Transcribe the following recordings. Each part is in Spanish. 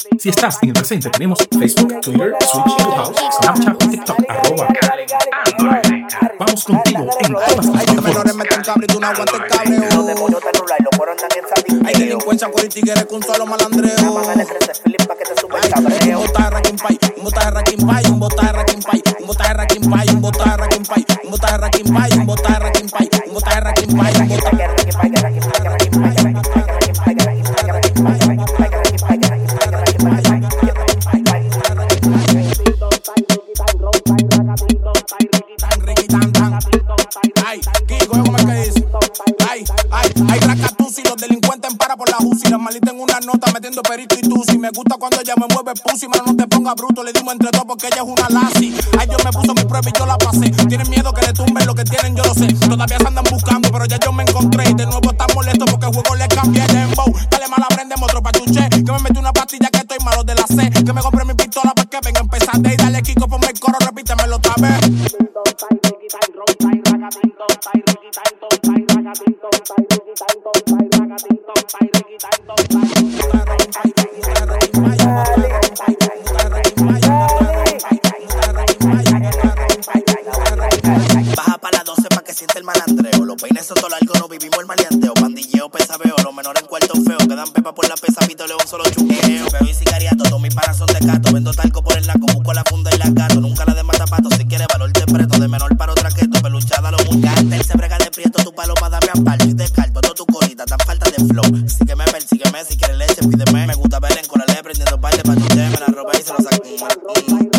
Si estás en el presente, tenemos Facebook, Twitter, Switch, Clubhouse, Snapchat TikTok, arroba Vamos contigo en todas las plataformas. Hay delincuencia por tigres con solo malandreo. Bájale 13 Philip pa' que te suba el Un botaje Rakim Pay, un botaje Rakim Pay, un botaje Rakim Pay, un botaje Pay, un botaje Pay, un botaje Pay, un botaje Rakim Pay, un botaje Rakim porque ella es una lassi. Ay, Dios me puso mi prueba y yo la pasé. Tienen miedo que le tumben lo que tienen, yo lo sé. Todavía se andan buscando, pero ya yo me encontré. Y de nuevo están molestos porque el juego le cambié de dembow. Dale mala, prendemos otro pachuche. Que me metí una pastilla que estoy malo de la C. Que me compré mi pistola para que venga a empezar de y dale Kiko, ponme el coro, repítemelo otra vez. Persígueme, si quieres leche, pídeme. Me gusta ver en corale, prendiendo parte pa' tu Me la robé y se lo saco.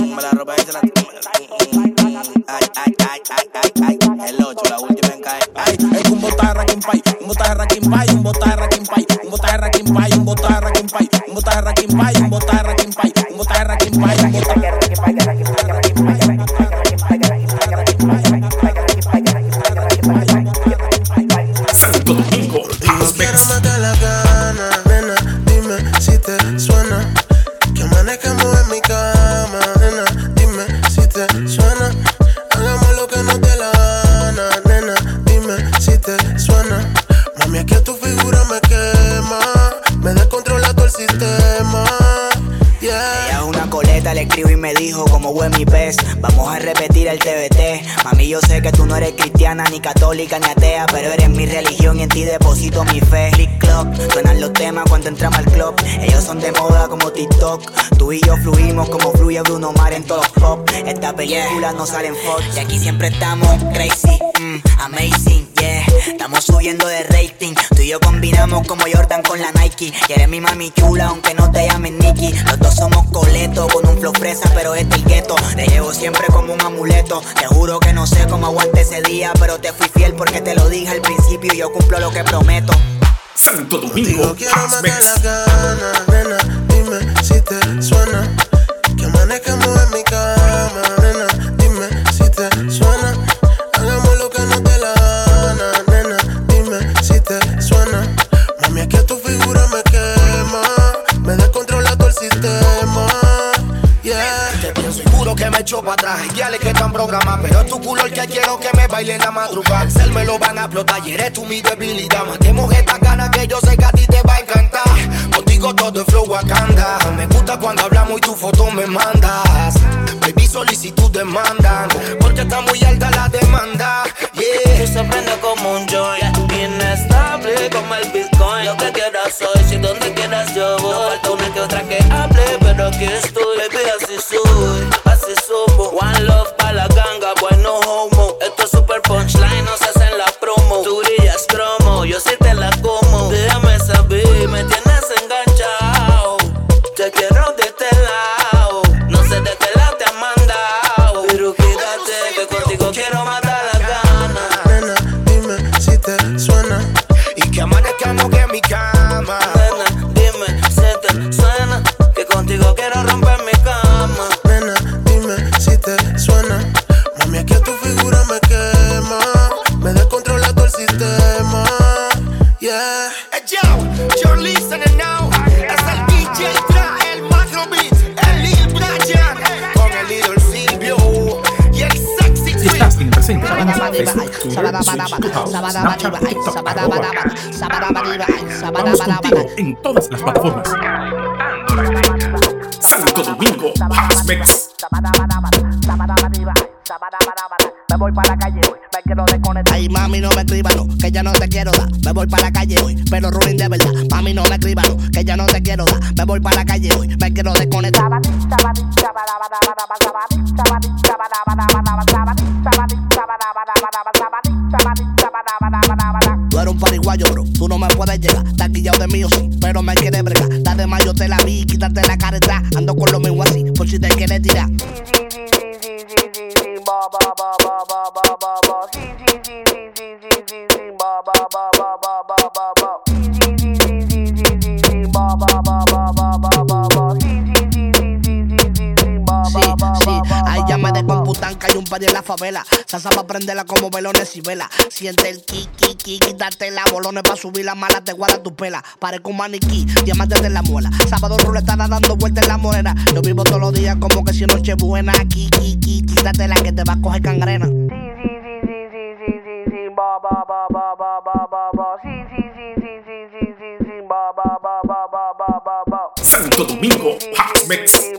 Vamos a repetir el TBT. Mami, yo sé que tú no eres cristiana, ni católica, ni atea, pero eres mi religión y en ti deposito mi fe. Click clock, suenan los temas cuando entramos al club. Ellos son de moda como TikTok. Tú y yo fluimos como fluye Bruno Mar en todos los pop. Esta película no sale en Fox. Y aquí siempre estamos crazy, mm, amazing, yeah. Estamos subiendo de rating. Tú y yo combinamos como Jordan con la Nike. Y mi mami chula, aunque no te llamen Nicky. Los dos somos coletos con un flow fresa, pero este el gueto. Siempre como un amuleto. Te juro que no sé cómo aguante ese día, pero te fui fiel porque te lo dije al principio y yo cumplo lo que prometo. Santo Domingo, quiero matar la gana, nena, dime si te suena. Que amanezcamos en mi cama, nena, dime si te suena. Hagamos lo que nos dé la gana, nena, dime si te suena. Mami, es que tu figura me quema, me descontrola todo el sistema. Yeah. Te pienso y juro que me echo para atrás. Y le que están programadas, pero es tu culo el que quiero que me baile en la madrugada. Me lo van a explotar y eres tú mi debilidad. Matemos esta ganas que yo sé que a ti te va a encantar. Contigo todo es flow Wakanda. Me gusta cuando hablamos y tu foto me mandas. Baby, solicitud demandan. Porque está muy alta la demanda. Yeah. Tú se prende como un joint Inestable como el Bitcoin Lo que quieras soy, si donde quieras yo voy No falta una que otra que hable, pero aquí estoy Snapchat en todas las plataformas. Santo Domingo. Me voy para la calle me quiero. Ay, mami, no me escriban, no, que ya no te quiero dar. Me voy para la calle hoy, pero ruling de verdad. Mami, no me escriban, no, que ya no te quiero dar. Me voy para la calle hoy, me quiero desconectar. Tú eres un pariguayo, bro. Tú no me puedes llegar. Estás guillado de mí o sí, pero me quieres bregar. La de mayo te la vi, quítate la careta. Ando con lo mismo así, por si te quieres tirar. Sí, descomputan que hay un par en la favela. Salsa pa' prenderla como velones y vela. Siente el ki, ki, ki, quítate la bolones pa' subir la mala, te guarda tu pela. Parezco un maniquí, diamantes de la muela. Sábado ruletada dando vueltas en la morena. Yo vivo todos los días como que si noche buena. Ki, ki, ki, quítate la que te va a coger cangrena. Santo Domingo Mix.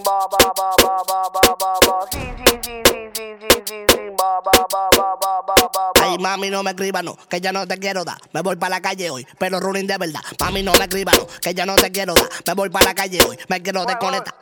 Ay, mami, no me escriban, no, que ya no te quiero dar. Me voy para la calle hoy, pero running de verdad. Mami, no me escriban, no, que ya no te quiero dar. Me voy para la calle hoy, me quiero desconectar.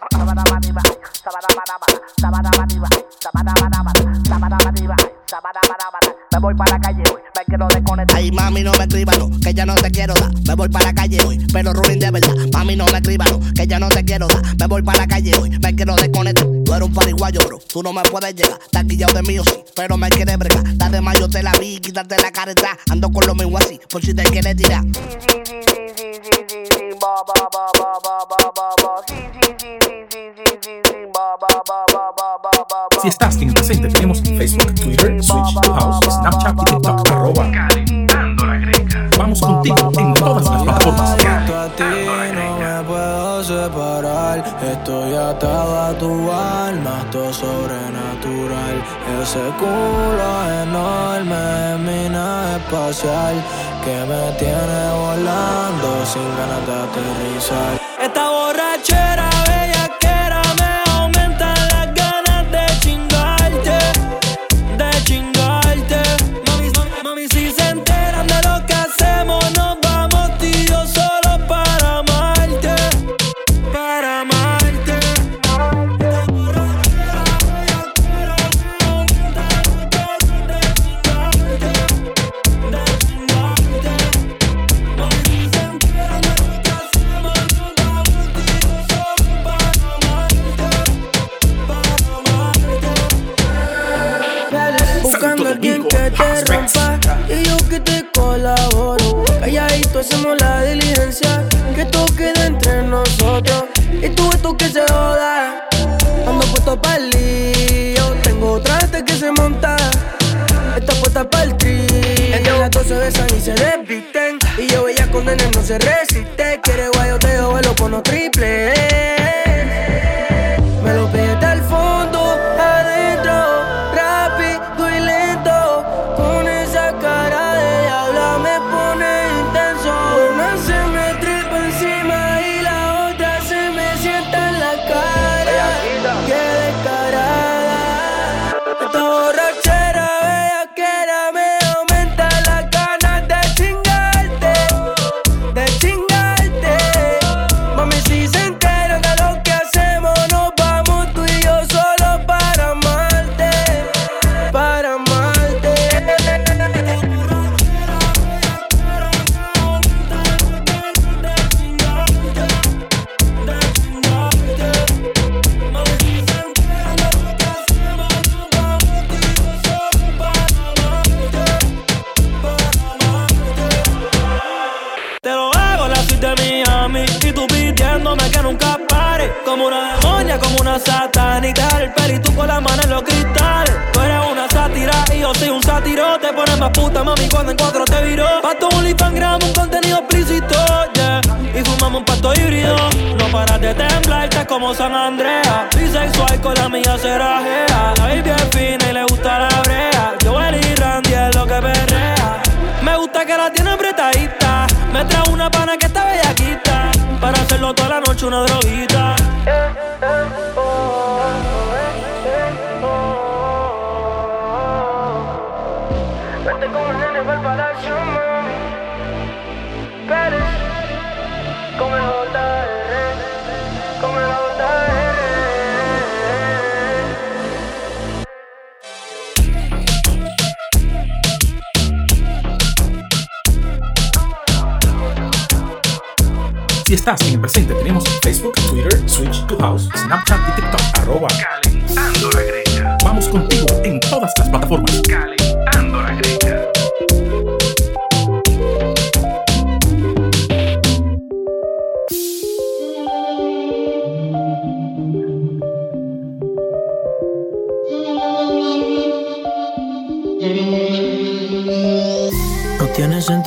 Me voy para la calle hoy, quiero desconectar. Ay, mami, no me escriban, no, que ya no te quiero dar. Me voy para la calle hoy, pero running de verdad. Mami, no me escriban, no, que ya no te quiero dar. Me voy para la calle hoy, me quiero desconectar. Tú eres un pariguayo, bro. Tú no me puedes llegar. Estás guillado de mí o sí, pero me quieres bregar. La de mayo te la vi, quítate la careta. Ando con lo mismo así, por si te quieres tirar. Si estás en el presente, tenemos Facebook, Twitter, Switch, Clubhouse, Snapchat y TikTok. Estoy atado a tu alma, esto sobrenatural. Ese culo enorme es mi nave espacial que me tiene volando sin ganas de aterrizar. Resiste. Nunca pare. Como una demonia, como una satanita. El pelito con la mano en los cristales. Tú eres una sátira y yo soy un sátiro. Te pones más puta, mami, cuando en cuatro te viró Pa' tu OnlyFans grabamos un contenido explícito, yeah. Y fumamos un pasto híbrido. No paras de temblar, estás como San Andrea. Bisexual con la mía serajea La baby es fina y le gusta la brea toda la noche una droguita. Estás en el presente, tenemos Facebook, Twitter, Switch, Clubhouse, Snapchat y TikTok. Arroba Calentando la Greca. Vamos contigo en todas las plataformas. Calentando la Greca.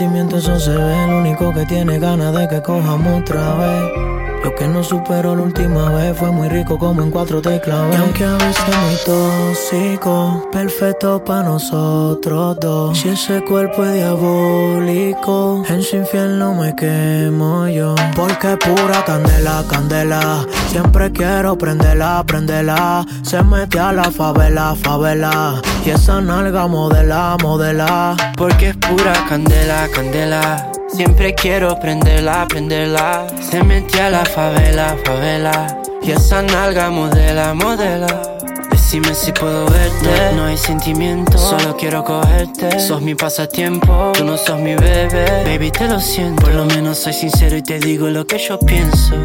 Tiene sentimientos, eso se ve. El único que tiene ganas de que cojamos otra vez. Lo que no superó la última vez fue muy rico como en cuatro teclas. Y aunque a veces muy tóxico, perfecto para nosotros dos. Si ese cuerpo es diabólico, en su infierno me quemo yo. Porque pura candela, candela. Siempre quiero prenderla, prenderla. Se mete a la favela, favela. Y esa nalga modela, modela. Porque pura candela, candela. Siempre quiero prenderla, prenderla. Se metió a la favela, favela. Y esa nalga modela, modela. Decime si puedo verte. No, no hay sentimiento, solo quiero cogerte. Sos mi pasatiempo, tú no sos mi bebé. Baby, te lo siento. Por lo menos soy sincero y te digo lo que yo pienso.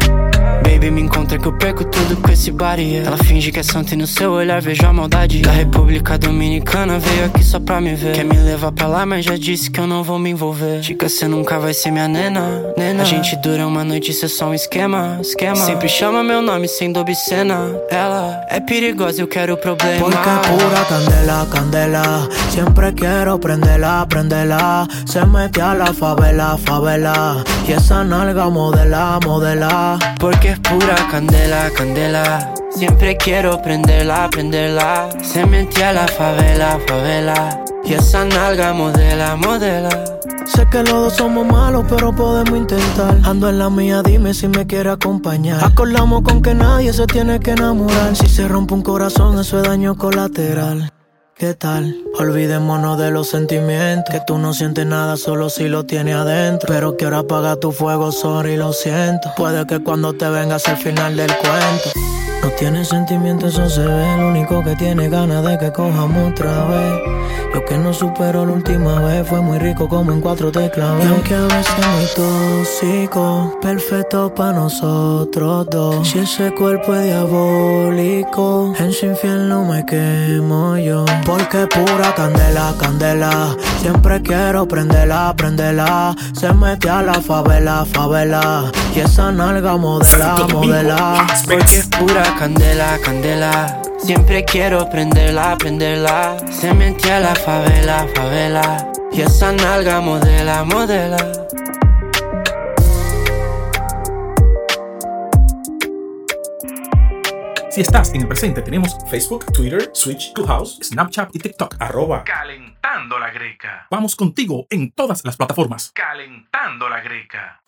Baby, me encontra que eu perco tudo com esse body yeah. Ela finge que é santa e no seu olhar vejo a maldade Da República Dominicana veio aqui só pra me ver Quer me levar pra lá, mas já disse que eu não vou me envolver Chica, cê nunca vai ser minha nena, nena A gente dura uma noite, isso é só um esquema, esquema Sempre chama meu nome sendo obscena Ela é perigosa, eu quero problema Porque pura candela, candela. Siempre quiero prenderla, prenderla. Se mete a la favela, favela. Y esa nalga modela, modela. Porque pura candela, candela. Siempre quiero prenderla, prenderla. Se metió a la favela, favela. Y esa nalga modela, modela. Sé que los dos somos malos, pero podemos intentar. Ando en la mía, dime si me quiere acompañar. Acordamos con que nadie se tiene que enamorar. Si se rompe un corazón, eso es daño colateral. ¿Qué tal? Olvidémonos de los sentimientos. Que tú no sientes nada solo si lo tienes adentro. Pero quiero apagar tu fuego, sorry, lo siento. Puede que cuando te vengas al final del cuento. No tiene sentimientos, eso se ve. El único que tiene ganas de que cojamos otra vez. Lo que no superó la última vez fue muy rico como en cuatro teclas. Y aunque a veces muy tóxico, perfecto para nosotros dos. Si ese cuerpo es diabólico, en su infierno me quemo yo. Porque pura candela, candela. Siempre quiero prenderla, prenderla. Se mete a la favela, favela. Y esa nalga modela, modela. Porque es pura candela, candela. Siempre quiero prenderla, prenderla. Se metió a la favela, favela. Y esa nalga modela, modela. Si estás en el presente, tenemos Facebook, Twitter, Switch, Clubhouse, Snapchat y TikTok. Arroba Calentando la Greca. Vamos contigo en todas las plataformas. Calentando la Greca.